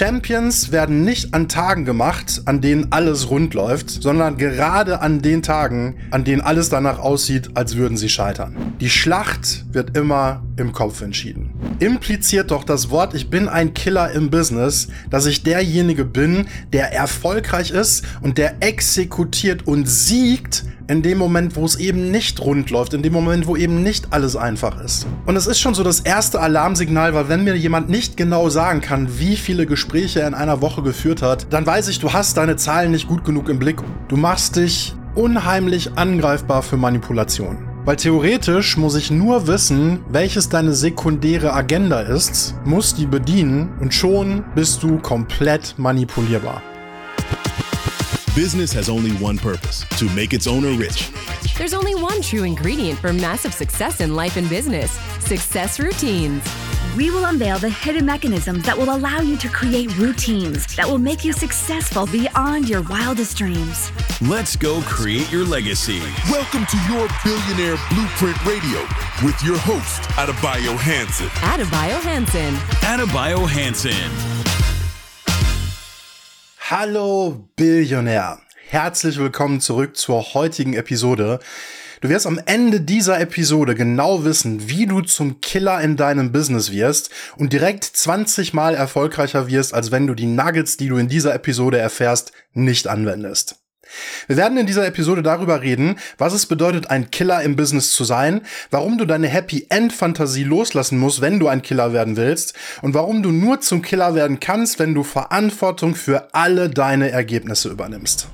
Champions werden nicht an Tagen gemacht, an denen alles rund läuft, sondern gerade an den Tagen, an denen alles danach aussieht, als würden sie scheitern. Die Schlacht wird immer im Kopf entschieden. Impliziert doch das Wort Ich bin ein Killer im Business, dass ich derjenige bin, der erfolgreich ist und der exekutiert und siegt, in dem Moment, wo es eben nicht rund läuft, in dem Moment, wo eben nicht alles einfach ist. Und es ist schon so das erste Alarmsignal, weil wenn mir jemand nicht genau sagen kann, wie viele Gespräche er in einer Woche geführt hat, dann weiß ich, du hast deine Zahlen nicht gut genug im Blick. Du machst dich unheimlich angreifbar für Manipulation. Weil theoretisch muss ich nur wissen, welches deine sekundäre Agenda ist, muss die bedienen und schon bist du komplett manipulierbar. Business has only one purpose to make its owner rich. There's only one true ingredient for massive success in life and business success routines. We will unveil the hidden mechanisms that will allow you to create routines that will make you successful beyond your wildest dreams. Let's go create your legacy. Welcome to your Billionaire Blueprint Radio with your host, Adebayo Hanson. Adebayo Hansen. Adebayo Hansen. Hallo Billionär. Herzlich willkommen zurück zur heutigen Episode. Du wirst am Ende dieser Episode genau wissen, wie du zum Killer in deinem Business wirst und direkt 20 mal erfolgreicher wirst, als wenn du die Nuggets, die du in dieser Episode erfährst, nicht anwendest. Wir werden in dieser Episode darüber reden, was es bedeutet, ein Killer im Business zu sein, warum du deine Happy End Fantasie loslassen musst, wenn du ein Killer werden willst und warum du nur zum Killer werden kannst, wenn du Verantwortung für alle deine Ergebnisse übernimmst.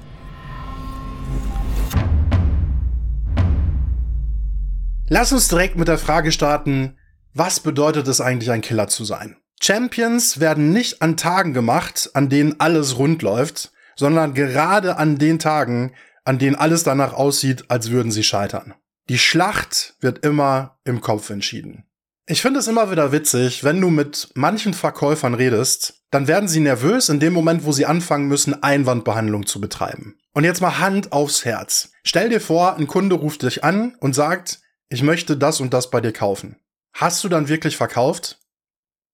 Lass uns direkt mit der Frage starten, was bedeutet es eigentlich, ein Killer zu sein? Champions werden nicht an Tagen gemacht, an denen alles rund läuft, sondern gerade an den Tagen, an denen alles danach aussieht, als würden sie scheitern. Die Schlacht wird immer im Kopf entschieden. Ich finde es immer wieder witzig, wenn du mit manchen Verkäufern redest, dann werden sie nervös in dem Moment, wo sie anfangen müssen, Einwandbehandlung zu betreiben. Und jetzt mal Hand aufs Herz. Stell dir vor, ein Kunde ruft dich an und sagt, ich möchte das und das bei dir kaufen. Hast du dann wirklich verkauft?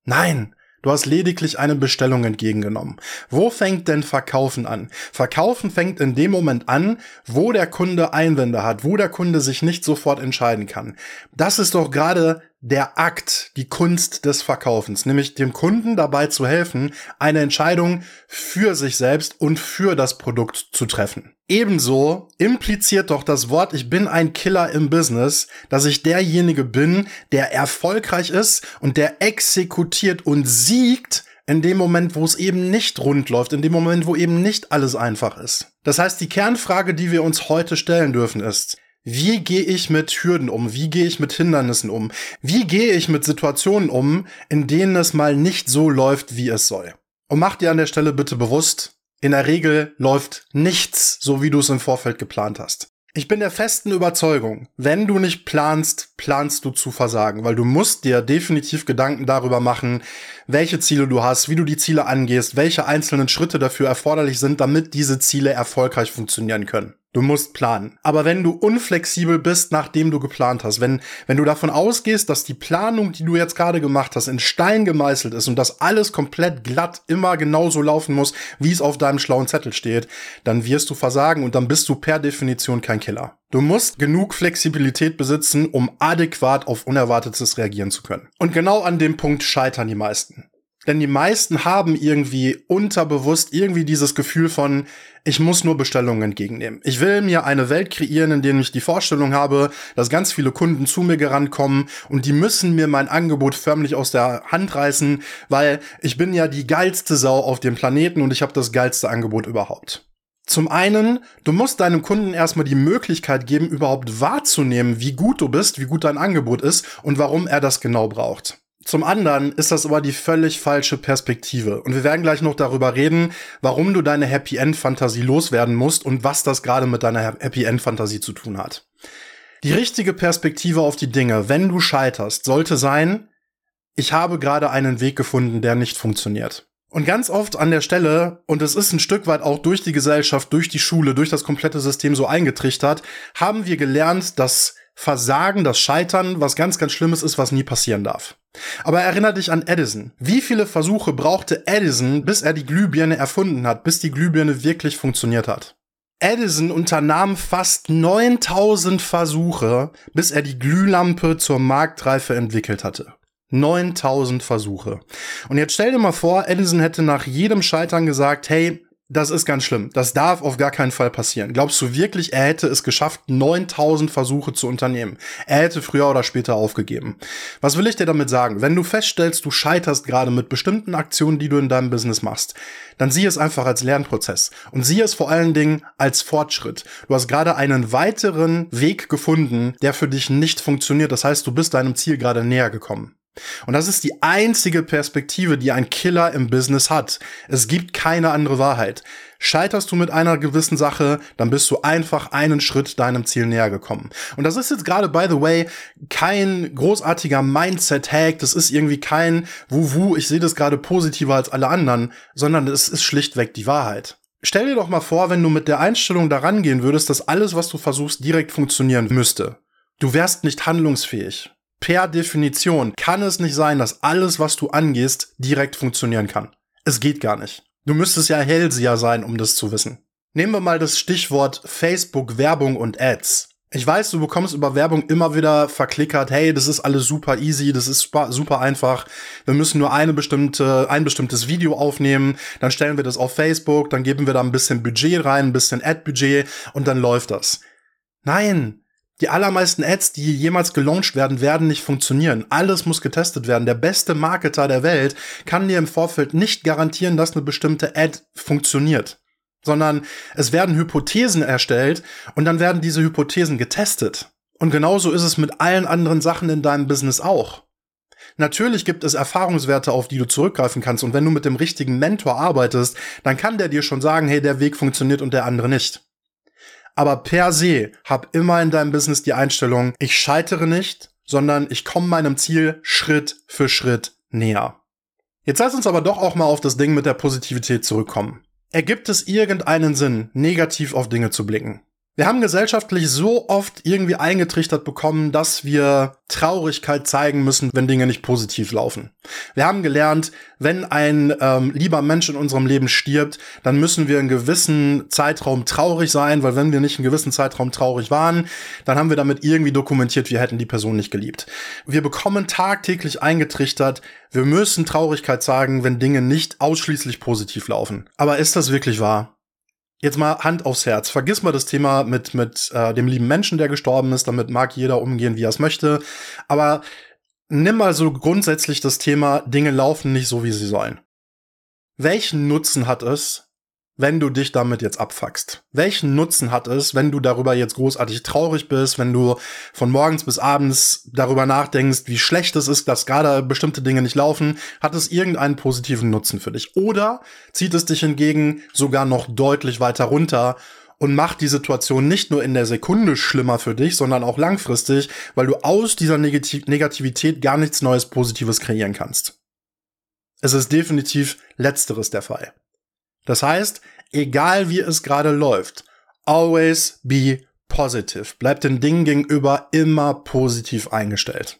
Nein, Du hast lediglich eine Bestellung entgegengenommen. Wo fängt denn Verkaufen an? Verkaufen fängt in dem Moment an, wo der Kunde Einwände hat, wo der Kunde sich nicht sofort entscheiden kann. Das ist doch gerade der Akt, die Kunst des Verkaufens, nämlich dem Kunden dabei zu helfen, eine Entscheidung für sich selbst und für das Produkt zu treffen. Ebenso impliziert doch das Wort Ich bin ein Killer im Business, dass ich derjenige bin, der erfolgreich ist und der exekutiert und siegt in dem Moment, wo es eben nicht rund läuft, in dem Moment, wo eben nicht alles einfach ist. Das heißt, die Kernfrage, die wir uns heute stellen dürfen, ist, wie gehe ich mit Hürden um? Wie gehe ich mit Hindernissen um? Wie gehe ich mit Situationen um, in denen es mal nicht so läuft, wie es soll? Und mach dir an der Stelle bitte bewusst, in der Regel läuft nichts so, wie du es im Vorfeld geplant hast. Ich bin der festen Überzeugung, wenn du nicht planst, planst du zu versagen, weil du musst dir definitiv Gedanken darüber machen, welche Ziele du hast, wie du die Ziele angehst, welche einzelnen Schritte dafür erforderlich sind, damit diese Ziele erfolgreich funktionieren können. Du musst planen. Aber wenn du unflexibel bist, nachdem du geplant hast, wenn, wenn du davon ausgehst, dass die Planung, die du jetzt gerade gemacht hast, in Stein gemeißelt ist und dass alles komplett glatt immer genauso laufen muss, wie es auf deinem schlauen Zettel steht, dann wirst du versagen und dann bist du per Definition kein Killer. Du musst genug Flexibilität besitzen, um adäquat auf Unerwartetes reagieren zu können. Und genau an dem Punkt scheitern die meisten. Denn die meisten haben irgendwie unterbewusst irgendwie dieses Gefühl von, ich muss nur Bestellungen entgegennehmen. Ich will mir eine Welt kreieren, in der ich die Vorstellung habe, dass ganz viele Kunden zu mir gerannt kommen und die müssen mir mein Angebot förmlich aus der Hand reißen, weil ich bin ja die geilste Sau auf dem Planeten und ich habe das geilste Angebot überhaupt. Zum einen, du musst deinem Kunden erstmal die Möglichkeit geben, überhaupt wahrzunehmen, wie gut du bist, wie gut dein Angebot ist und warum er das genau braucht. Zum anderen ist das aber die völlig falsche Perspektive. Und wir werden gleich noch darüber reden, warum du deine Happy End Fantasie loswerden musst und was das gerade mit deiner Happy End Fantasie zu tun hat. Die richtige Perspektive auf die Dinge, wenn du scheiterst, sollte sein, ich habe gerade einen Weg gefunden, der nicht funktioniert. Und ganz oft an der Stelle, und es ist ein Stück weit auch durch die Gesellschaft, durch die Schule, durch das komplette System so eingetrichtert, haben wir gelernt, dass Versagen, das Scheitern, was ganz, ganz Schlimmes ist, was nie passieren darf. Aber erinnere dich an Edison. Wie viele Versuche brauchte Edison, bis er die Glühbirne erfunden hat, bis die Glühbirne wirklich funktioniert hat? Edison unternahm fast 9000 Versuche, bis er die Glühlampe zur Marktreife entwickelt hatte. 9000 Versuche. Und jetzt stell dir mal vor, Edison hätte nach jedem Scheitern gesagt, hey, das ist ganz schlimm. Das darf auf gar keinen Fall passieren. Glaubst du wirklich, er hätte es geschafft, 9000 Versuche zu unternehmen? Er hätte früher oder später aufgegeben. Was will ich dir damit sagen? Wenn du feststellst, du scheiterst gerade mit bestimmten Aktionen, die du in deinem Business machst, dann sieh es einfach als Lernprozess und sieh es vor allen Dingen als Fortschritt. Du hast gerade einen weiteren Weg gefunden, der für dich nicht funktioniert. Das heißt, du bist deinem Ziel gerade näher gekommen. Und das ist die einzige Perspektive, die ein Killer im Business hat. Es gibt keine andere Wahrheit. Scheiterst du mit einer gewissen Sache, dann bist du einfach einen Schritt deinem Ziel näher gekommen. Und das ist jetzt gerade, by the way, kein großartiger Mindset-Hack, das ist irgendwie kein Wuhu, ich sehe das gerade positiver als alle anderen, sondern es ist schlichtweg die Wahrheit. Stell dir doch mal vor, wenn du mit der Einstellung daran gehen würdest, dass alles, was du versuchst, direkt funktionieren müsste. Du wärst nicht handlungsfähig per Definition kann es nicht sein, dass alles, was du angehst, direkt funktionieren kann. Es geht gar nicht. Du müsstest ja Hellseher sein, um das zu wissen. Nehmen wir mal das Stichwort Facebook Werbung und Ads. Ich weiß, du bekommst über Werbung immer wieder verklickert, hey, das ist alles super easy, das ist super, super einfach. Wir müssen nur eine bestimmte, ein bestimmtes Video aufnehmen, dann stellen wir das auf Facebook, dann geben wir da ein bisschen Budget rein, ein bisschen Ad-Budget und dann läuft das. Nein, die allermeisten Ads, die jemals gelauncht werden, werden nicht funktionieren. Alles muss getestet werden. Der beste Marketer der Welt kann dir im Vorfeld nicht garantieren, dass eine bestimmte Ad funktioniert. Sondern es werden Hypothesen erstellt und dann werden diese Hypothesen getestet. Und genauso ist es mit allen anderen Sachen in deinem Business auch. Natürlich gibt es Erfahrungswerte, auf die du zurückgreifen kannst. Und wenn du mit dem richtigen Mentor arbeitest, dann kann der dir schon sagen, hey, der Weg funktioniert und der andere nicht. Aber per se hab immer in deinem Business die Einstellung, ich scheitere nicht, sondern ich komme meinem Ziel Schritt für Schritt näher. Jetzt lass uns aber doch auch mal auf das Ding mit der Positivität zurückkommen. Ergibt es irgendeinen Sinn, negativ auf Dinge zu blicken? Wir haben gesellschaftlich so oft irgendwie eingetrichtert bekommen, dass wir Traurigkeit zeigen müssen, wenn Dinge nicht positiv laufen. Wir haben gelernt, wenn ein ähm, lieber Mensch in unserem Leben stirbt, dann müssen wir einen gewissen Zeitraum traurig sein, weil wenn wir nicht einen gewissen Zeitraum traurig waren, dann haben wir damit irgendwie dokumentiert, wir hätten die Person nicht geliebt. Wir bekommen tagtäglich eingetrichtert, wir müssen Traurigkeit zeigen, wenn Dinge nicht ausschließlich positiv laufen. Aber ist das wirklich wahr? Jetzt mal Hand aufs Herz. Vergiss mal das Thema mit, mit äh, dem lieben Menschen, der gestorben ist. Damit mag jeder umgehen, wie er es möchte. Aber nimm mal so grundsätzlich das Thema, Dinge laufen nicht so, wie sie sollen. Welchen Nutzen hat es, wenn du dich damit jetzt abfuckst? Welchen Nutzen hat es, wenn du darüber jetzt großartig traurig bist, wenn du von morgens bis abends darüber nachdenkst, wie schlecht es ist, dass gerade bestimmte Dinge nicht laufen? Hat es irgendeinen positiven Nutzen für dich? Oder zieht es dich hingegen sogar noch deutlich weiter runter und macht die Situation nicht nur in der Sekunde schlimmer für dich, sondern auch langfristig, weil du aus dieser Negativ Negativität gar nichts Neues Positives kreieren kannst. Es ist definitiv letzteres der Fall. Das heißt, egal wie es gerade läuft, always be positive. Bleibt den Dingen gegenüber immer positiv eingestellt.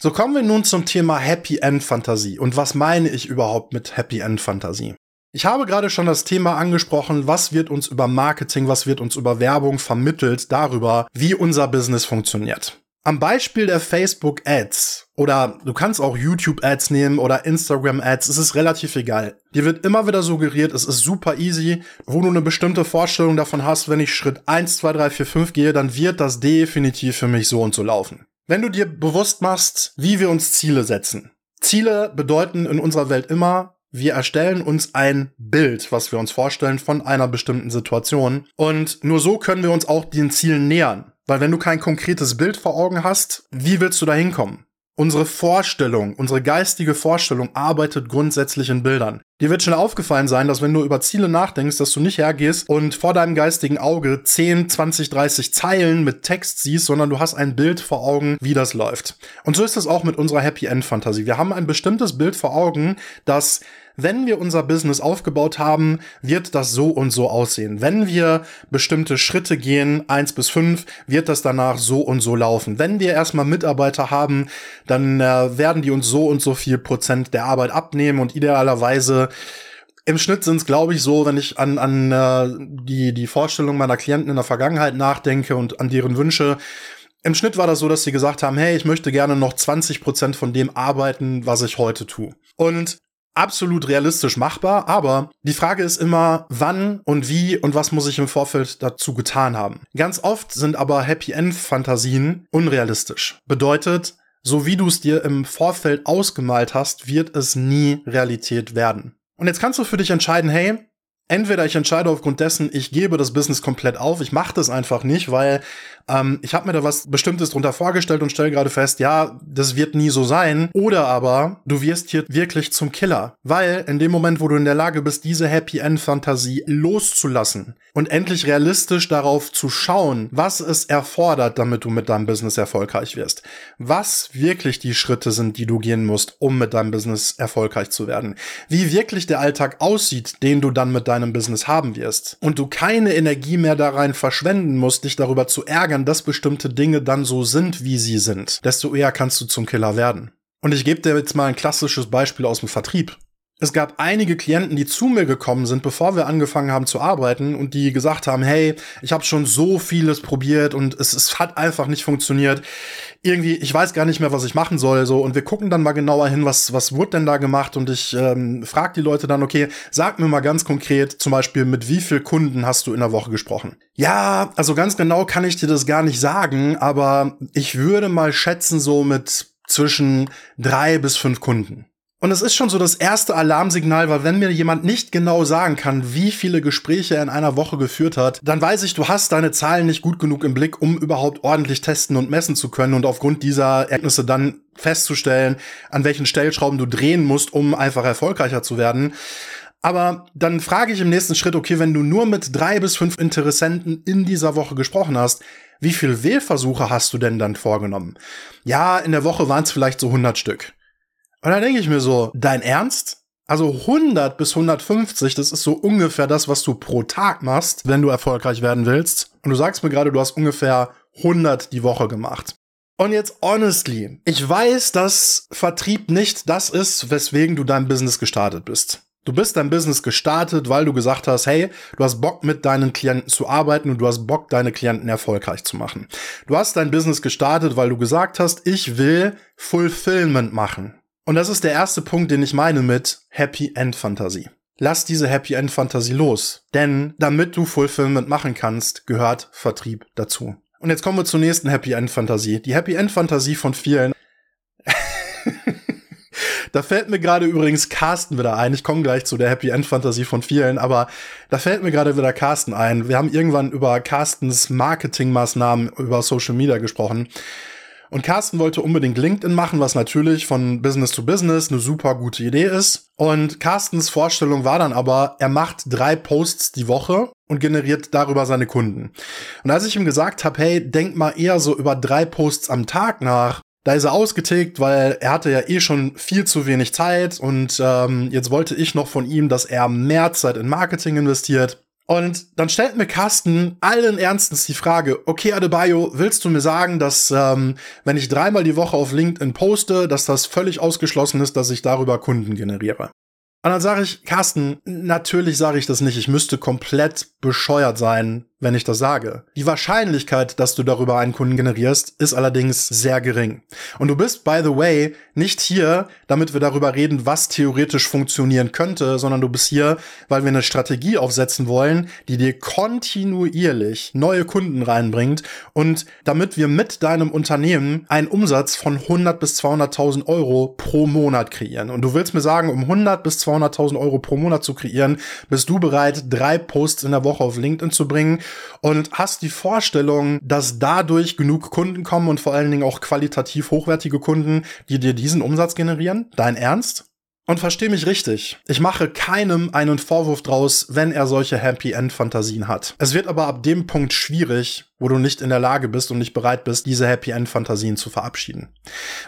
So kommen wir nun zum Thema Happy End Fantasie. Und was meine ich überhaupt mit Happy End Fantasie? Ich habe gerade schon das Thema angesprochen, was wird uns über Marketing, was wird uns über Werbung vermittelt darüber, wie unser Business funktioniert. Am Beispiel der Facebook Ads oder du kannst auch YouTube Ads nehmen oder Instagram Ads, es ist relativ egal. Dir wird immer wieder suggeriert, es ist super easy, wo du eine bestimmte Vorstellung davon hast, wenn ich Schritt 1, 2, 3, 4, 5 gehe, dann wird das definitiv für mich so und so laufen. Wenn du dir bewusst machst, wie wir uns Ziele setzen. Ziele bedeuten in unserer Welt immer, wir erstellen uns ein Bild, was wir uns vorstellen von einer bestimmten Situation. Und nur so können wir uns auch den Zielen nähern. Weil wenn du kein konkretes Bild vor Augen hast, wie willst du da hinkommen? Unsere Vorstellung, unsere geistige Vorstellung arbeitet grundsätzlich in Bildern. Dir wird schon aufgefallen sein, dass wenn du über Ziele nachdenkst, dass du nicht hergehst und vor deinem geistigen Auge 10, 20, 30 Zeilen mit Text siehst, sondern du hast ein Bild vor Augen, wie das läuft. Und so ist es auch mit unserer Happy End Fantasie. Wir haben ein bestimmtes Bild vor Augen, das wenn wir unser Business aufgebaut haben, wird das so und so aussehen. Wenn wir bestimmte Schritte gehen, eins bis fünf, wird das danach so und so laufen. Wenn wir erstmal Mitarbeiter haben, dann äh, werden die uns so und so viel Prozent der Arbeit abnehmen und idealerweise im Schnitt sind es, glaube ich, so, wenn ich an, an äh, die, die Vorstellung meiner Klienten in der Vergangenheit nachdenke und an deren Wünsche. Im Schnitt war das so, dass sie gesagt haben, hey, ich möchte gerne noch 20 Prozent von dem arbeiten, was ich heute tue. Und absolut realistisch machbar, aber die Frage ist immer, wann und wie und was muss ich im Vorfeld dazu getan haben. Ganz oft sind aber Happy End Fantasien unrealistisch. Bedeutet, so wie du es dir im Vorfeld ausgemalt hast, wird es nie Realität werden. Und jetzt kannst du für dich entscheiden, hey, entweder ich entscheide aufgrund dessen, ich gebe das Business komplett auf, ich mache das einfach nicht, weil ähm, ich habe mir da was Bestimmtes drunter vorgestellt und stelle gerade fest, ja, das wird nie so sein. Oder aber du wirst hier wirklich zum Killer, weil in dem Moment, wo du in der Lage bist, diese Happy End Fantasie loszulassen und endlich realistisch darauf zu schauen, was es erfordert, damit du mit deinem Business erfolgreich wirst, was wirklich die Schritte sind, die du gehen musst, um mit deinem Business erfolgreich zu werden, wie wirklich der Alltag aussieht, den du dann mit deinem Business haben wirst und du keine Energie mehr da rein verschwenden musst, dich darüber zu ärgern, dass bestimmte Dinge dann so sind, wie sie sind, desto eher kannst du zum Killer werden. Und ich gebe dir jetzt mal ein klassisches Beispiel aus dem Vertrieb. Es gab einige Klienten, die zu mir gekommen sind, bevor wir angefangen haben zu arbeiten und die gesagt haben, hey, ich habe schon so vieles probiert und es, es hat einfach nicht funktioniert. Irgendwie, ich weiß gar nicht mehr, was ich machen soll. So und wir gucken dann mal genauer hin, was was wurde denn da gemacht und ich ähm, frage die Leute dann, okay, sag mir mal ganz konkret, zum Beispiel mit wie viel Kunden hast du in der Woche gesprochen? Ja, also ganz genau kann ich dir das gar nicht sagen, aber ich würde mal schätzen so mit zwischen drei bis fünf Kunden. Und es ist schon so das erste Alarmsignal, weil wenn mir jemand nicht genau sagen kann, wie viele Gespräche er in einer Woche geführt hat, dann weiß ich, du hast deine Zahlen nicht gut genug im Blick, um überhaupt ordentlich testen und messen zu können und aufgrund dieser Ergebnisse dann festzustellen, an welchen Stellschrauben du drehen musst, um einfach erfolgreicher zu werden. Aber dann frage ich im nächsten Schritt, okay, wenn du nur mit drei bis fünf Interessenten in dieser Woche gesprochen hast, wie viel Wählversuche hast du denn dann vorgenommen? Ja, in der Woche waren es vielleicht so 100 Stück. Und dann denke ich mir so, dein Ernst? Also 100 bis 150, das ist so ungefähr das, was du pro Tag machst, wenn du erfolgreich werden willst. Und du sagst mir gerade, du hast ungefähr 100 die Woche gemacht. Und jetzt honestly, ich weiß, dass Vertrieb nicht das ist, weswegen du dein Business gestartet bist. Du bist dein Business gestartet, weil du gesagt hast, hey, du hast Bock mit deinen Klienten zu arbeiten und du hast Bock, deine Klienten erfolgreich zu machen. Du hast dein Business gestartet, weil du gesagt hast, ich will Fulfillment machen. Und das ist der erste Punkt, den ich meine mit Happy End Fantasie. Lass diese Happy End Fantasie los. Denn damit du Fulfillment machen kannst, gehört Vertrieb dazu. Und jetzt kommen wir zur nächsten Happy End Fantasie. Die Happy End Fantasie von vielen. da fällt mir gerade übrigens Carsten wieder ein. Ich komme gleich zu der Happy End Fantasie von vielen, aber da fällt mir gerade wieder Carsten ein. Wir haben irgendwann über Carstens Marketingmaßnahmen über Social Media gesprochen. Und Carsten wollte unbedingt LinkedIn machen, was natürlich von Business to Business eine super gute Idee ist. Und Carstens Vorstellung war dann aber, er macht drei Posts die Woche und generiert darüber seine Kunden. Und als ich ihm gesagt habe, hey, denk mal eher so über drei Posts am Tag nach, da ist er ausgetickt, weil er hatte ja eh schon viel zu wenig Zeit und ähm, jetzt wollte ich noch von ihm, dass er mehr Zeit in Marketing investiert. Und dann stellt mir Carsten allen Ernstens die Frage, okay, Adebayo, willst du mir sagen, dass ähm, wenn ich dreimal die Woche auf LinkedIn poste, dass das völlig ausgeschlossen ist, dass ich darüber Kunden generiere? Und dann sage ich, Carsten, natürlich sage ich das nicht. Ich müsste komplett bescheuert sein, wenn ich das sage. Die Wahrscheinlichkeit, dass du darüber einen Kunden generierst, ist allerdings sehr gering. Und du bist, by the way, nicht hier, damit wir darüber reden, was theoretisch funktionieren könnte, sondern du bist hier, weil wir eine Strategie aufsetzen wollen, die dir kontinuierlich neue Kunden reinbringt und damit wir mit deinem Unternehmen einen Umsatz von 100 bis 200.000 Euro pro Monat kreieren. Und du willst mir sagen, um 100 bis 200.000 Euro pro Monat zu kreieren, bist du bereit, drei Posts in der Woche auf LinkedIn zu bringen und hast die Vorstellung, dass dadurch genug Kunden kommen und vor allen Dingen auch qualitativ hochwertige Kunden, die dir diesen Umsatz generieren? Dein Ernst? Und versteh mich richtig, ich mache keinem einen Vorwurf draus, wenn er solche Happy End Fantasien hat. Es wird aber ab dem Punkt schwierig, wo du nicht in der Lage bist und nicht bereit bist, diese Happy End Fantasien zu verabschieden.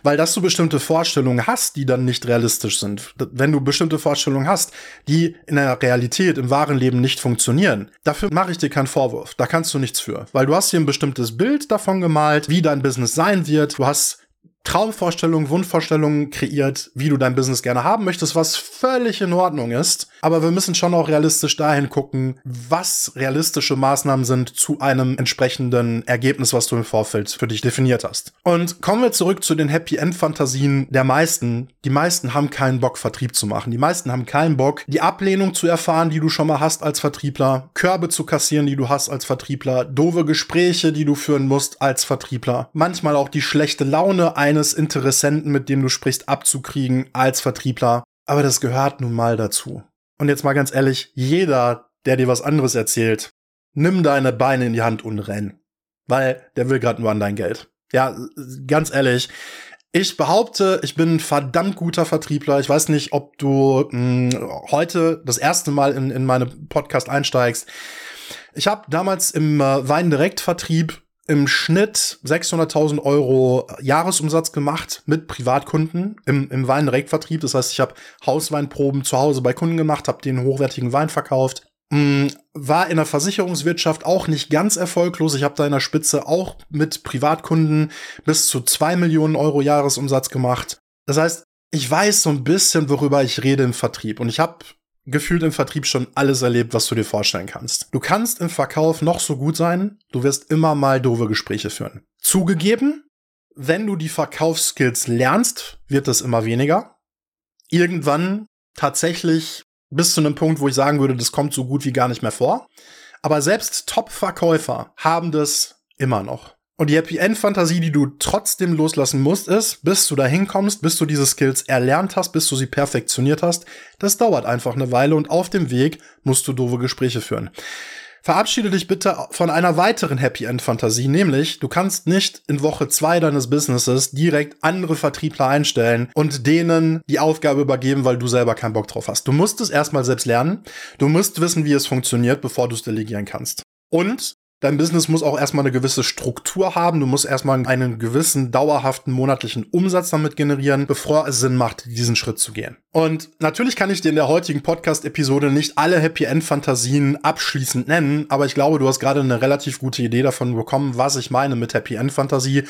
Weil dass du bestimmte Vorstellungen hast, die dann nicht realistisch sind. Wenn du bestimmte Vorstellungen hast, die in der Realität, im wahren Leben nicht funktionieren, dafür mache ich dir keinen Vorwurf. Da kannst du nichts für. Weil du hast hier ein bestimmtes Bild davon gemalt, wie dein Business sein wird. Du hast Traumvorstellungen, Wunschvorstellungen kreiert, wie du dein Business gerne haben möchtest, was völlig in Ordnung ist. Aber wir müssen schon auch realistisch dahin gucken, was realistische Maßnahmen sind zu einem entsprechenden Ergebnis, was du im Vorfeld für dich definiert hast. Und kommen wir zurück zu den Happy End Fantasien der meisten. Die meisten haben keinen Bock, Vertrieb zu machen. Die meisten haben keinen Bock, die Ablehnung zu erfahren, die du schon mal hast als Vertriebler, Körbe zu kassieren, die du hast als Vertriebler, doofe Gespräche, die du führen musst als Vertriebler, manchmal auch die schlechte Laune ein eines Interessenten, mit dem du sprichst, abzukriegen als Vertriebler. Aber das gehört nun mal dazu. Und jetzt mal ganz ehrlich, jeder, der dir was anderes erzählt, nimm deine Beine in die Hand und renn. Weil der will gerade nur an dein Geld. Ja, ganz ehrlich. Ich behaupte, ich bin ein verdammt guter Vertriebler. Ich weiß nicht, ob du mh, hm, heute das erste Mal in, in meine Podcast einsteigst. Ich habe damals im äh, Weindirektvertrieb im Schnitt 600.000 Euro Jahresumsatz gemacht mit Privatkunden im, im Weindirektvertrieb. Das heißt, ich habe Hausweinproben zu Hause bei Kunden gemacht, habe den hochwertigen Wein verkauft. Mm, war in der Versicherungswirtschaft auch nicht ganz erfolglos. Ich habe da in der Spitze auch mit Privatkunden bis zu zwei Millionen Euro Jahresumsatz gemacht. Das heißt, ich weiß so ein bisschen, worüber ich rede im Vertrieb. Und ich habe gefühlt im Vertrieb schon alles erlebt, was du dir vorstellen kannst. Du kannst im Verkauf noch so gut sein, du wirst immer mal doofe Gespräche führen. Zugegeben, wenn du die Verkaufsskills lernst, wird das immer weniger. Irgendwann tatsächlich bis zu einem Punkt, wo ich sagen würde, das kommt so gut wie gar nicht mehr vor. Aber selbst Top-Verkäufer haben das immer noch. Und die Happy End Fantasie, die du trotzdem loslassen musst, ist, bis du dahin kommst, bis du diese Skills erlernt hast, bis du sie perfektioniert hast. Das dauert einfach eine Weile und auf dem Weg musst du doofe Gespräche führen. Verabschiede dich bitte von einer weiteren Happy End Fantasie, nämlich du kannst nicht in Woche zwei deines Businesses direkt andere Vertriebler einstellen und denen die Aufgabe übergeben, weil du selber keinen Bock drauf hast. Du musst es erstmal selbst lernen. Du musst wissen, wie es funktioniert, bevor du es delegieren kannst. Und Dein Business muss auch erstmal eine gewisse Struktur haben. Du musst erstmal einen gewissen dauerhaften monatlichen Umsatz damit generieren, bevor es Sinn macht, diesen Schritt zu gehen. Und natürlich kann ich dir in der heutigen Podcast-Episode nicht alle Happy End-Fantasien abschließend nennen, aber ich glaube, du hast gerade eine relativ gute Idee davon bekommen, was ich meine mit Happy End-Fantasie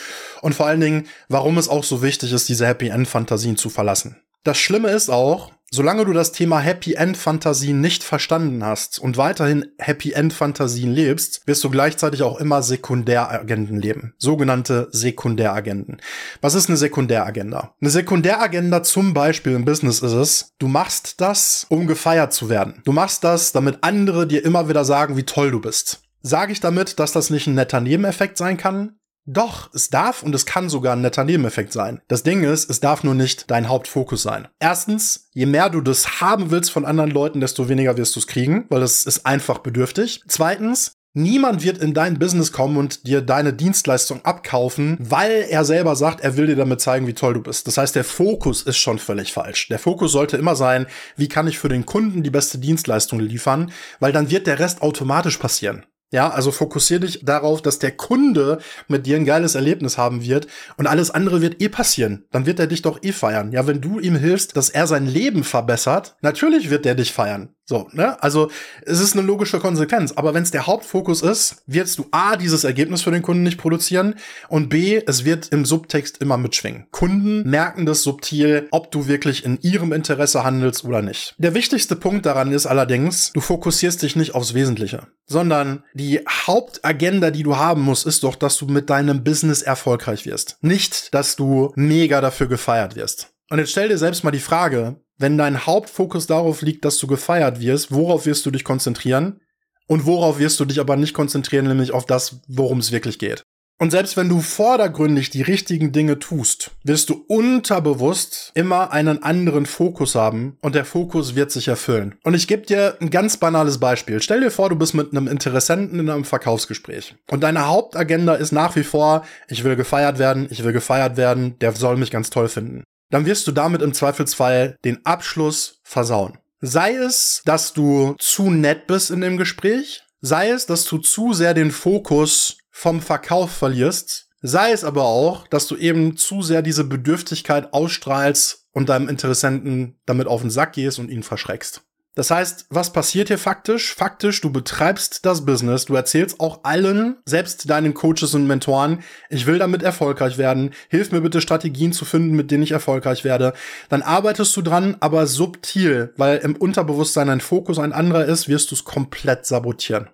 und vor allen Dingen, warum es auch so wichtig ist, diese Happy End-Fantasien zu verlassen. Das Schlimme ist auch, solange du das Thema Happy End Fantasien nicht verstanden hast und weiterhin Happy End Fantasien lebst, wirst du gleichzeitig auch immer Sekundäragenden leben. Sogenannte Sekundäragenden. Was ist eine Sekundäragenda? Eine Sekundäragenda zum Beispiel im Business ist es, du machst das, um gefeiert zu werden. Du machst das, damit andere dir immer wieder sagen, wie toll du bist. Sage ich damit, dass das nicht ein netter Nebeneffekt sein kann? Doch, es darf und es kann sogar ein netter Nebeneffekt sein. Das Ding ist, es darf nur nicht dein Hauptfokus sein. Erstens, je mehr du das haben willst von anderen Leuten, desto weniger wirst du es kriegen, weil es ist einfach bedürftig. Zweitens, Niemand wird in dein Business kommen und dir deine Dienstleistung abkaufen, weil er selber sagt, er will dir damit zeigen, wie toll du bist. Das heißt, der Fokus ist schon völlig falsch. Der Fokus sollte immer sein, wie kann ich für den Kunden die beste Dienstleistung liefern, weil dann wird der Rest automatisch passieren. Ja, also fokussier dich darauf, dass der Kunde mit dir ein geiles Erlebnis haben wird und alles andere wird eh passieren. Dann wird er dich doch eh feiern. Ja, wenn du ihm hilfst, dass er sein Leben verbessert, natürlich wird er dich feiern. So, ne? Also es ist eine logische Konsequenz. Aber wenn es der Hauptfokus ist, wirst du A, dieses Ergebnis für den Kunden nicht produzieren und B, es wird im Subtext immer mitschwingen. Kunden merken das subtil, ob du wirklich in ihrem Interesse handelst oder nicht. Der wichtigste Punkt daran ist allerdings, du fokussierst dich nicht aufs Wesentliche, sondern die Hauptagenda, die du haben musst, ist doch, dass du mit deinem Business erfolgreich wirst. Nicht, dass du mega dafür gefeiert wirst. Und jetzt stell dir selbst mal die Frage, wenn dein Hauptfokus darauf liegt, dass du gefeiert wirst, worauf wirst du dich konzentrieren? Und worauf wirst du dich aber nicht konzentrieren, nämlich auf das, worum es wirklich geht. Und selbst wenn du vordergründig die richtigen Dinge tust, wirst du unterbewusst immer einen anderen Fokus haben und der Fokus wird sich erfüllen. Und ich gebe dir ein ganz banales Beispiel. Stell dir vor, du bist mit einem Interessenten in einem Verkaufsgespräch und deine Hauptagenda ist nach wie vor, ich will gefeiert werden, ich will gefeiert werden, der soll mich ganz toll finden. Dann wirst du damit im Zweifelsfall den Abschluss versauen. Sei es, dass du zu nett bist in dem Gespräch, sei es, dass du zu sehr den Fokus vom Verkauf verlierst, sei es aber auch, dass du eben zu sehr diese Bedürftigkeit ausstrahlst und deinem Interessenten damit auf den Sack gehst und ihn verschreckst. Das heißt, was passiert hier faktisch? Faktisch, du betreibst das Business, du erzählst auch allen, selbst deinen Coaches und Mentoren, ich will damit erfolgreich werden, hilf mir bitte Strategien zu finden, mit denen ich erfolgreich werde. Dann arbeitest du dran, aber subtil, weil im Unterbewusstsein dein Fokus ein anderer ist, wirst du es komplett sabotieren.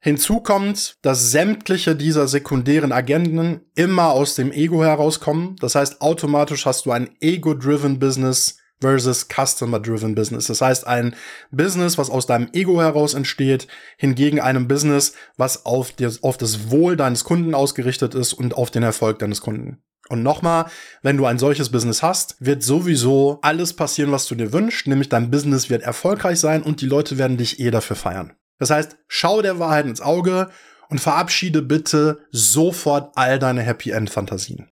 Hinzu kommt, dass sämtliche dieser sekundären Agenten immer aus dem Ego herauskommen. Das heißt, automatisch hast du ein ego-driven Business, versus Customer-Driven Business. Das heißt, ein Business, was aus deinem Ego heraus entsteht, hingegen einem Business, was auf, das, auf das Wohl deines Kunden ausgerichtet ist und auf den Erfolg deines Kunden. Und nochmal, wenn du ein solches Business hast, wird sowieso alles passieren, was du dir wünschst, nämlich dein Business wird erfolgreich sein und die Leute werden dich eh dafür feiern. Das heißt, schau der Wahrheit ins Auge und verabschiede bitte sofort all deine Happy End Fantasien.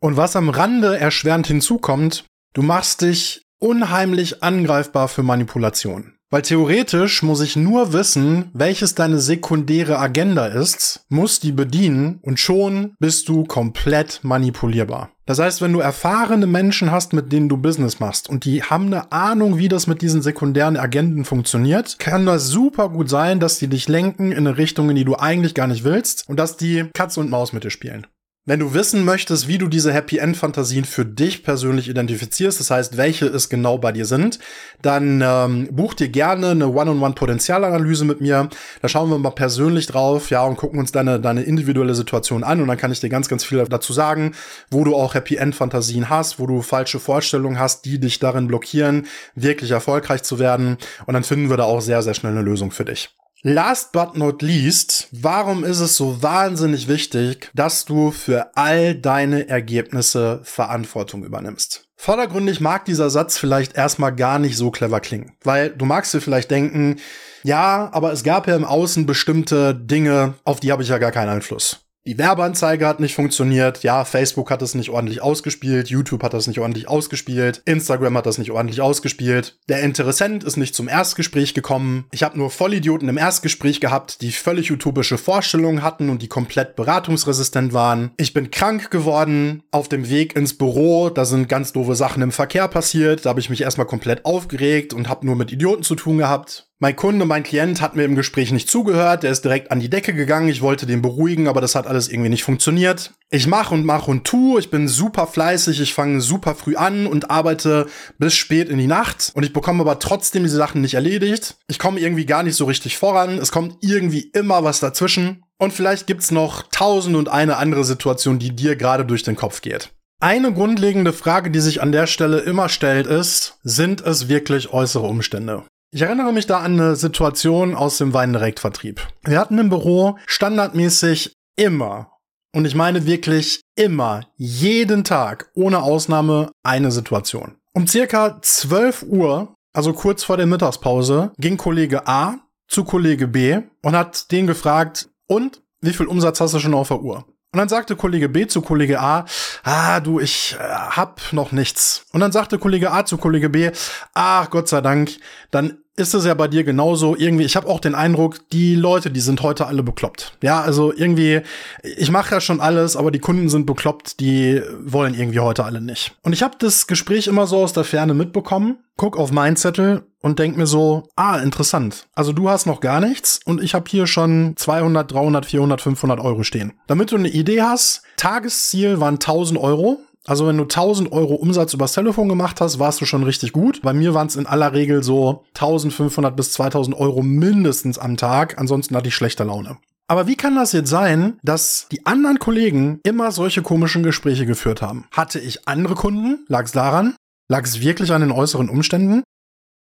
Und was am Rande erschwerend hinzukommt, Du machst dich unheimlich angreifbar für Manipulation. Weil theoretisch muss ich nur wissen, welches deine sekundäre Agenda ist, muss die bedienen und schon bist du komplett manipulierbar. Das heißt, wenn du erfahrene Menschen hast, mit denen du Business machst und die haben eine Ahnung, wie das mit diesen sekundären Agenden funktioniert, kann das super gut sein, dass die dich lenken in eine Richtung, in die du eigentlich gar nicht willst und dass die Katz und Maus mit dir spielen. Wenn du wissen möchtest, wie du diese Happy End Fantasien für dich persönlich identifizierst, das heißt, welche es genau bei dir sind, dann ähm, buch dir gerne eine One-on-One-Potenzialanalyse mit mir. Da schauen wir mal persönlich drauf, ja, und gucken uns deine, deine individuelle Situation an und dann kann ich dir ganz, ganz viel dazu sagen, wo du auch Happy End Fantasien hast, wo du falsche Vorstellungen hast, die dich darin blockieren, wirklich erfolgreich zu werden. Und dann finden wir da auch sehr, sehr schnell eine Lösung für dich. Last but not least, warum ist es so wahnsinnig wichtig, dass du für all deine Ergebnisse Verantwortung übernimmst? Vordergründig mag dieser Satz vielleicht erstmal gar nicht so clever klingen, weil du magst dir vielleicht denken, ja, aber es gab ja im Außen bestimmte Dinge, auf die habe ich ja gar keinen Einfluss. Die Werbeanzeige hat nicht funktioniert. Ja, Facebook hat es nicht ordentlich ausgespielt. YouTube hat das nicht ordentlich ausgespielt. Instagram hat das nicht ordentlich ausgespielt. Der Interessent ist nicht zum Erstgespräch gekommen. Ich habe nur Vollidioten im Erstgespräch gehabt, die völlig utopische Vorstellungen hatten und die komplett beratungsresistent waren. Ich bin krank geworden auf dem Weg ins Büro. Da sind ganz doofe Sachen im Verkehr passiert. Da habe ich mich erstmal komplett aufgeregt und habe nur mit Idioten zu tun gehabt. Mein Kunde, mein Klient hat mir im Gespräch nicht zugehört, der ist direkt an die Decke gegangen, ich wollte den beruhigen, aber das hat alles irgendwie nicht funktioniert. Ich mache und mache und tu, ich bin super fleißig, ich fange super früh an und arbeite bis spät in die Nacht und ich bekomme aber trotzdem diese Sachen nicht erledigt. Ich komme irgendwie gar nicht so richtig voran, es kommt irgendwie immer was dazwischen und vielleicht gibt's noch tausend und eine andere Situation, die dir gerade durch den Kopf geht. Eine grundlegende Frage, die sich an der Stelle immer stellt, ist, sind es wirklich äußere Umstände? Ich erinnere mich da an eine Situation aus dem Weindirektvertrieb. Wir hatten im Büro standardmäßig immer, und ich meine wirklich immer, jeden Tag, ohne Ausnahme, eine Situation. Um circa 12 Uhr, also kurz vor der Mittagspause, ging Kollege A zu Kollege B und hat den gefragt, und wie viel Umsatz hast du schon auf der Uhr? Und dann sagte Kollege B zu Kollege A, ah, du, ich äh, hab noch nichts. Und dann sagte Kollege A zu Kollege B, ach, Gott sei Dank, dann ist es ja bei dir genauso. Irgendwie, ich habe auch den Eindruck, die Leute, die sind heute alle bekloppt. Ja, also irgendwie, ich mache ja schon alles, aber die Kunden sind bekloppt, die wollen irgendwie heute alle nicht. Und ich habe das Gespräch immer so aus der Ferne mitbekommen, guck auf meinen Zettel und denk mir so, ah, interessant. Also du hast noch gar nichts und ich habe hier schon 200, 300, 400, 500 Euro stehen. Damit du eine Idee hast, Tagesziel waren 1000 Euro also wenn du 1000 Euro Umsatz übers Telefon gemacht hast, warst du schon richtig gut. Bei mir waren es in aller Regel so 1500 bis 2000 Euro mindestens am Tag. Ansonsten hatte ich schlechte Laune. Aber wie kann das jetzt sein, dass die anderen Kollegen immer solche komischen Gespräche geführt haben? Hatte ich andere Kunden? Lag es daran? Lag es wirklich an den äußeren Umständen?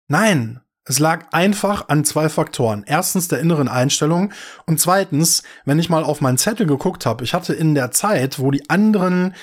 Nein, es lag einfach an zwei Faktoren. Erstens der inneren Einstellung und zweitens, wenn ich mal auf meinen Zettel geguckt habe, ich hatte in der Zeit, wo die anderen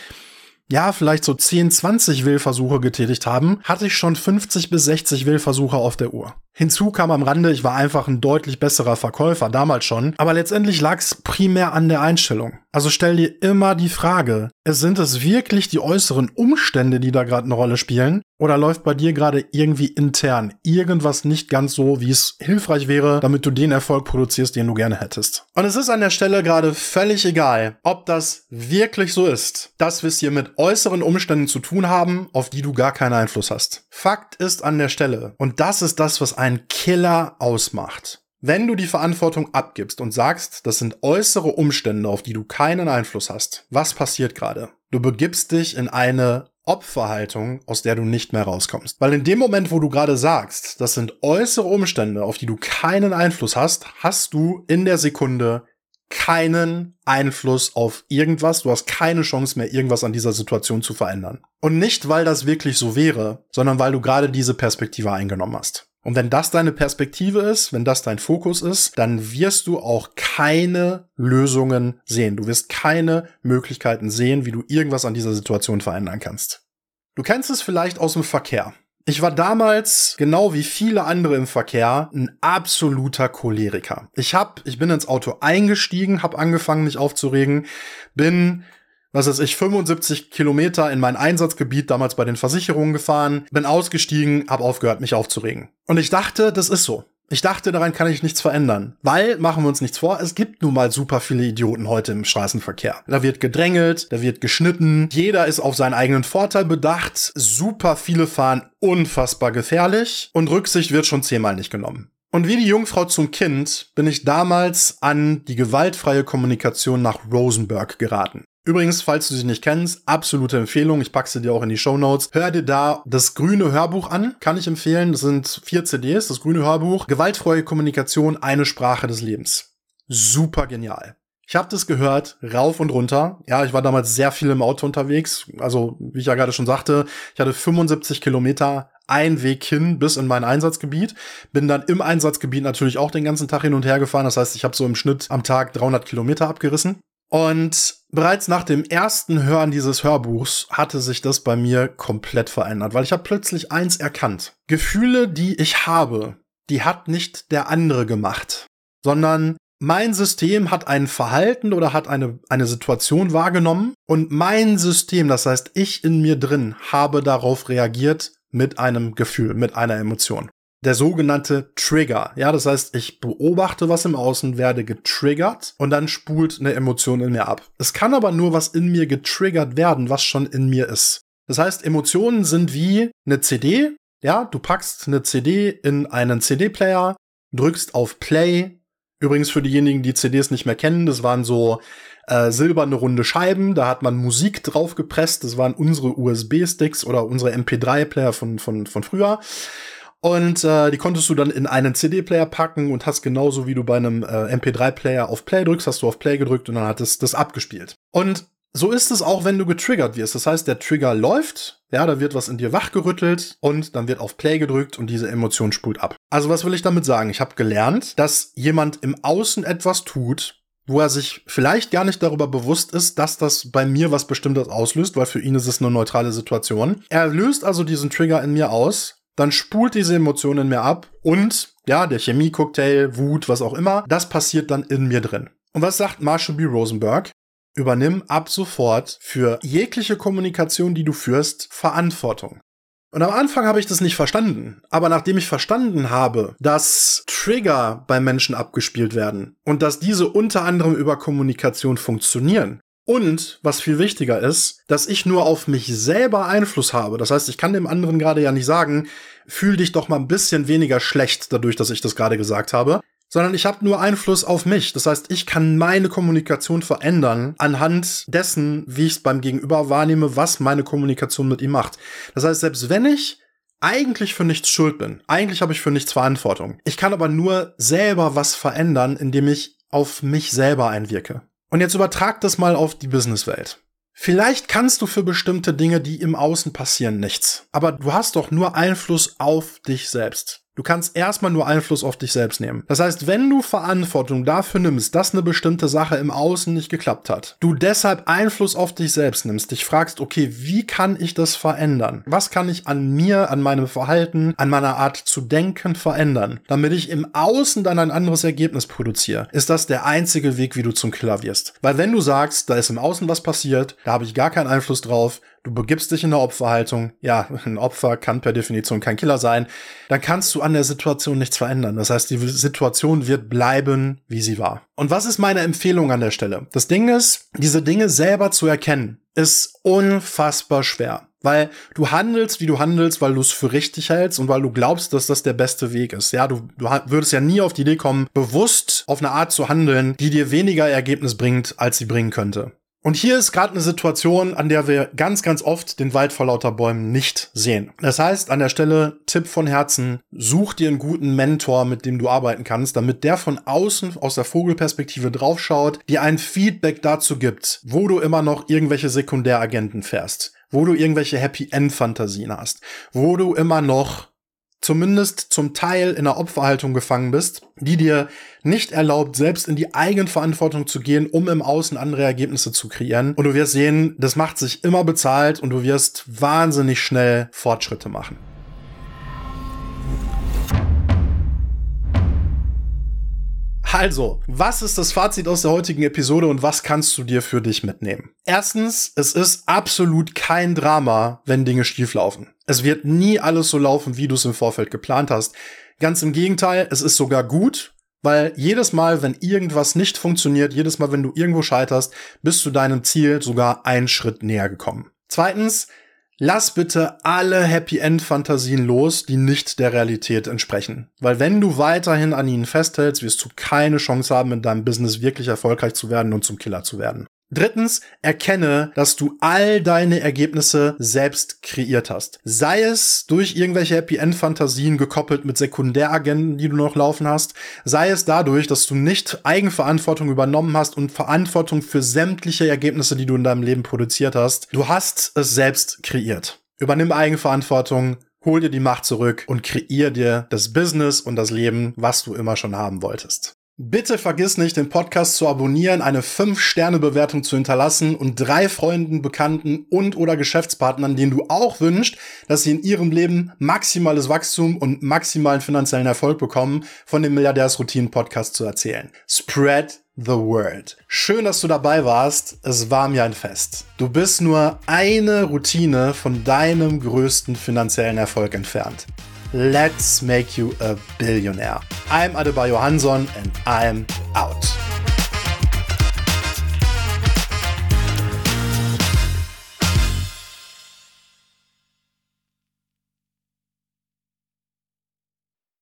ja, vielleicht so 10, 20 Wählversuche getätigt haben, hatte ich schon 50 bis 60 Wählversuche auf der Uhr. Hinzu kam am Rande, ich war einfach ein deutlich besserer Verkäufer, damals schon, aber letztendlich lag es primär an der Einstellung. Also stell dir immer die Frage, sind es wirklich die äußeren Umstände, die da gerade eine Rolle spielen? Oder läuft bei dir gerade irgendwie intern irgendwas nicht ganz so, wie es hilfreich wäre, damit du den Erfolg produzierst, den du gerne hättest? Und es ist an der Stelle gerade völlig egal, ob das wirklich so ist, dass wir es hier mit äußeren Umständen zu tun haben, auf die du gar keinen Einfluss hast. Fakt ist an der Stelle, und das ist das, was einen Killer ausmacht. Wenn du die Verantwortung abgibst und sagst, das sind äußere Umstände, auf die du keinen Einfluss hast, was passiert gerade? Du begibst dich in eine Opferhaltung, aus der du nicht mehr rauskommst. Weil in dem Moment, wo du gerade sagst, das sind äußere Umstände, auf die du keinen Einfluss hast, hast du in der Sekunde keinen Einfluss auf irgendwas. Du hast keine Chance mehr, irgendwas an dieser Situation zu verändern. Und nicht, weil das wirklich so wäre, sondern weil du gerade diese Perspektive eingenommen hast. Und wenn das deine Perspektive ist, wenn das dein Fokus ist, dann wirst du auch keine Lösungen sehen. Du wirst keine Möglichkeiten sehen, wie du irgendwas an dieser Situation verändern kannst. Du kennst es vielleicht aus dem Verkehr. Ich war damals, genau wie viele andere im Verkehr, ein absoluter Choleriker. Ich hab, ich bin ins Auto eingestiegen, hab angefangen, mich aufzuregen, bin was weiß ich, 75 Kilometer in mein Einsatzgebiet damals bei den Versicherungen gefahren, bin ausgestiegen, hab aufgehört, mich aufzuregen. Und ich dachte, das ist so. Ich dachte, daran kann ich nichts verändern. Weil, machen wir uns nichts vor, es gibt nun mal super viele Idioten heute im Straßenverkehr. Da wird gedrängelt, da wird geschnitten, jeder ist auf seinen eigenen Vorteil bedacht, super viele fahren unfassbar gefährlich und Rücksicht wird schon zehnmal nicht genommen. Und wie die Jungfrau zum Kind bin ich damals an die gewaltfreie Kommunikation nach Rosenberg geraten. Übrigens, falls du sie nicht kennst, absolute Empfehlung. Ich packe sie dir auch in die Show Notes. Hör dir da das grüne Hörbuch an. Kann ich empfehlen. Das sind vier CDs, das grüne Hörbuch. Gewaltfreie Kommunikation, eine Sprache des Lebens. Super genial. Ich habe das gehört, rauf und runter. Ja, ich war damals sehr viel im Auto unterwegs. Also, wie ich ja gerade schon sagte, ich hatte 75 Kilometer ein Weg hin bis in mein Einsatzgebiet. Bin dann im Einsatzgebiet natürlich auch den ganzen Tag hin und her gefahren. Das heißt, ich habe so im Schnitt am Tag 300 Kilometer abgerissen. Und bereits nach dem ersten Hören dieses Hörbuchs hatte sich das bei mir komplett verändert, weil ich habe plötzlich eins erkannt. Gefühle, die ich habe, die hat nicht der andere gemacht, sondern mein System hat ein Verhalten oder hat eine, eine Situation wahrgenommen und mein System, das heißt ich in mir drin, habe darauf reagiert mit einem Gefühl, mit einer Emotion der sogenannte Trigger. Ja, das heißt, ich beobachte was im Außen, werde getriggert und dann spult eine Emotion in mir ab. Es kann aber nur was in mir getriggert werden, was schon in mir ist. Das heißt, Emotionen sind wie eine CD. Ja, du packst eine CD in einen CD-Player, drückst auf Play. Übrigens für diejenigen, die CDs nicht mehr kennen, das waren so äh, silberne runde Scheiben, da hat man Musik drauf gepresst, das waren unsere USB-Sticks oder unsere MP3-Player von, von, von früher. Und äh, die konntest du dann in einen CD-Player packen und hast genauso wie du bei einem äh, MP3-Player auf Play drückst, hast du auf Play gedrückt und dann hat es das abgespielt. Und so ist es auch, wenn du getriggert wirst. Das heißt, der Trigger läuft, ja, da wird was in dir wachgerüttelt und dann wird auf Play gedrückt und diese Emotion spult ab. Also was will ich damit sagen? Ich habe gelernt, dass jemand im Außen etwas tut, wo er sich vielleicht gar nicht darüber bewusst ist, dass das bei mir was Bestimmtes auslöst, weil für ihn ist es eine neutrale Situation. Er löst also diesen Trigger in mir aus dann spult diese Emotion in mir ab und ja, der Chemie-Cocktail, Wut, was auch immer, das passiert dann in mir drin. Und was sagt Marshall B. Rosenberg? Übernimm ab sofort für jegliche Kommunikation, die du führst, Verantwortung. Und am Anfang habe ich das nicht verstanden. Aber nachdem ich verstanden habe, dass Trigger bei Menschen abgespielt werden und dass diese unter anderem über Kommunikation funktionieren, und was viel wichtiger ist, dass ich nur auf mich selber Einfluss habe. Das heißt, ich kann dem anderen gerade ja nicht sagen, fühl dich doch mal ein bisschen weniger schlecht dadurch, dass ich das gerade gesagt habe, sondern ich habe nur Einfluss auf mich. Das heißt, ich kann meine Kommunikation verändern anhand dessen, wie ich es beim Gegenüber wahrnehme, was meine Kommunikation mit ihm macht. Das heißt, selbst wenn ich eigentlich für nichts schuld bin, eigentlich habe ich für nichts Verantwortung. Ich kann aber nur selber was verändern, indem ich auf mich selber einwirke. Und jetzt übertrag das mal auf die Businesswelt. Vielleicht kannst du für bestimmte Dinge, die im Außen passieren, nichts. Aber du hast doch nur Einfluss auf dich selbst. Du kannst erstmal nur Einfluss auf dich selbst nehmen. Das heißt, wenn du Verantwortung dafür nimmst, dass eine bestimmte Sache im Außen nicht geklappt hat, du deshalb Einfluss auf dich selbst nimmst, dich fragst, okay, wie kann ich das verändern? Was kann ich an mir, an meinem Verhalten, an meiner Art zu denken verändern, damit ich im Außen dann ein anderes Ergebnis produziere? Ist das der einzige Weg, wie du zum Killer wirst? Weil wenn du sagst, da ist im Außen was passiert, da habe ich gar keinen Einfluss drauf, du begibst dich in eine Opferhaltung, ja, ein Opfer kann per Definition kein Killer sein, dann kannst du an der Situation nichts verändern. Das heißt, die Situation wird bleiben, wie sie war. Und was ist meine Empfehlung an der Stelle? Das Ding ist, diese Dinge selber zu erkennen, ist unfassbar schwer. Weil du handelst, wie du handelst, weil du es für richtig hältst und weil du glaubst, dass das der beste Weg ist. Ja, du, du würdest ja nie auf die Idee kommen, bewusst auf eine Art zu handeln, die dir weniger Ergebnis bringt, als sie bringen könnte. Und hier ist gerade eine Situation, an der wir ganz, ganz oft den Wald vor lauter Bäumen nicht sehen. Das heißt, an der Stelle Tipp von Herzen, such dir einen guten Mentor, mit dem du arbeiten kannst, damit der von außen aus der Vogelperspektive draufschaut, dir ein Feedback dazu gibt, wo du immer noch irgendwelche Sekundäragenten fährst, wo du irgendwelche Happy End Fantasien hast, wo du immer noch zumindest zum Teil in einer Opferhaltung gefangen bist, die dir nicht erlaubt, selbst in die Eigenverantwortung zu gehen, um im Außen andere Ergebnisse zu kreieren. Und du wirst sehen, das macht sich immer bezahlt und du wirst wahnsinnig schnell Fortschritte machen. Also, was ist das Fazit aus der heutigen Episode und was kannst du dir für dich mitnehmen? Erstens, es ist absolut kein Drama, wenn Dinge schief laufen. Es wird nie alles so laufen, wie du es im Vorfeld geplant hast. Ganz im Gegenteil, es ist sogar gut, weil jedes Mal, wenn irgendwas nicht funktioniert, jedes Mal, wenn du irgendwo scheiterst, bist du deinem Ziel sogar einen Schritt näher gekommen. Zweitens, Lass bitte alle Happy End Fantasien los, die nicht der Realität entsprechen. Weil wenn du weiterhin an ihnen festhältst, wirst du keine Chance haben, in deinem Business wirklich erfolgreich zu werden und zum Killer zu werden. Drittens, erkenne, dass du all deine Ergebnisse selbst kreiert hast. Sei es durch irgendwelche Happy End Fantasien gekoppelt mit Sekundäragenten, die du noch laufen hast, sei es dadurch, dass du nicht Eigenverantwortung übernommen hast und Verantwortung für sämtliche Ergebnisse, die du in deinem Leben produziert hast. Du hast es selbst kreiert. Übernimm Eigenverantwortung, hol dir die Macht zurück und kreier dir das Business und das Leben, was du immer schon haben wolltest. Bitte vergiss nicht, den Podcast zu abonnieren, eine 5-Sterne-Bewertung zu hinterlassen und drei Freunden, Bekannten und oder Geschäftspartnern, denen du auch wünschst, dass sie in ihrem Leben maximales Wachstum und maximalen finanziellen Erfolg bekommen, von dem Milliardärsroutinen-Podcast zu erzählen. Spread the word. Schön, dass du dabei warst. Es war mir ein Fest. Du bist nur eine Routine von deinem größten finanziellen Erfolg entfernt. Let's make you a billionaire. I'm Adebayo Hanson and I'm out.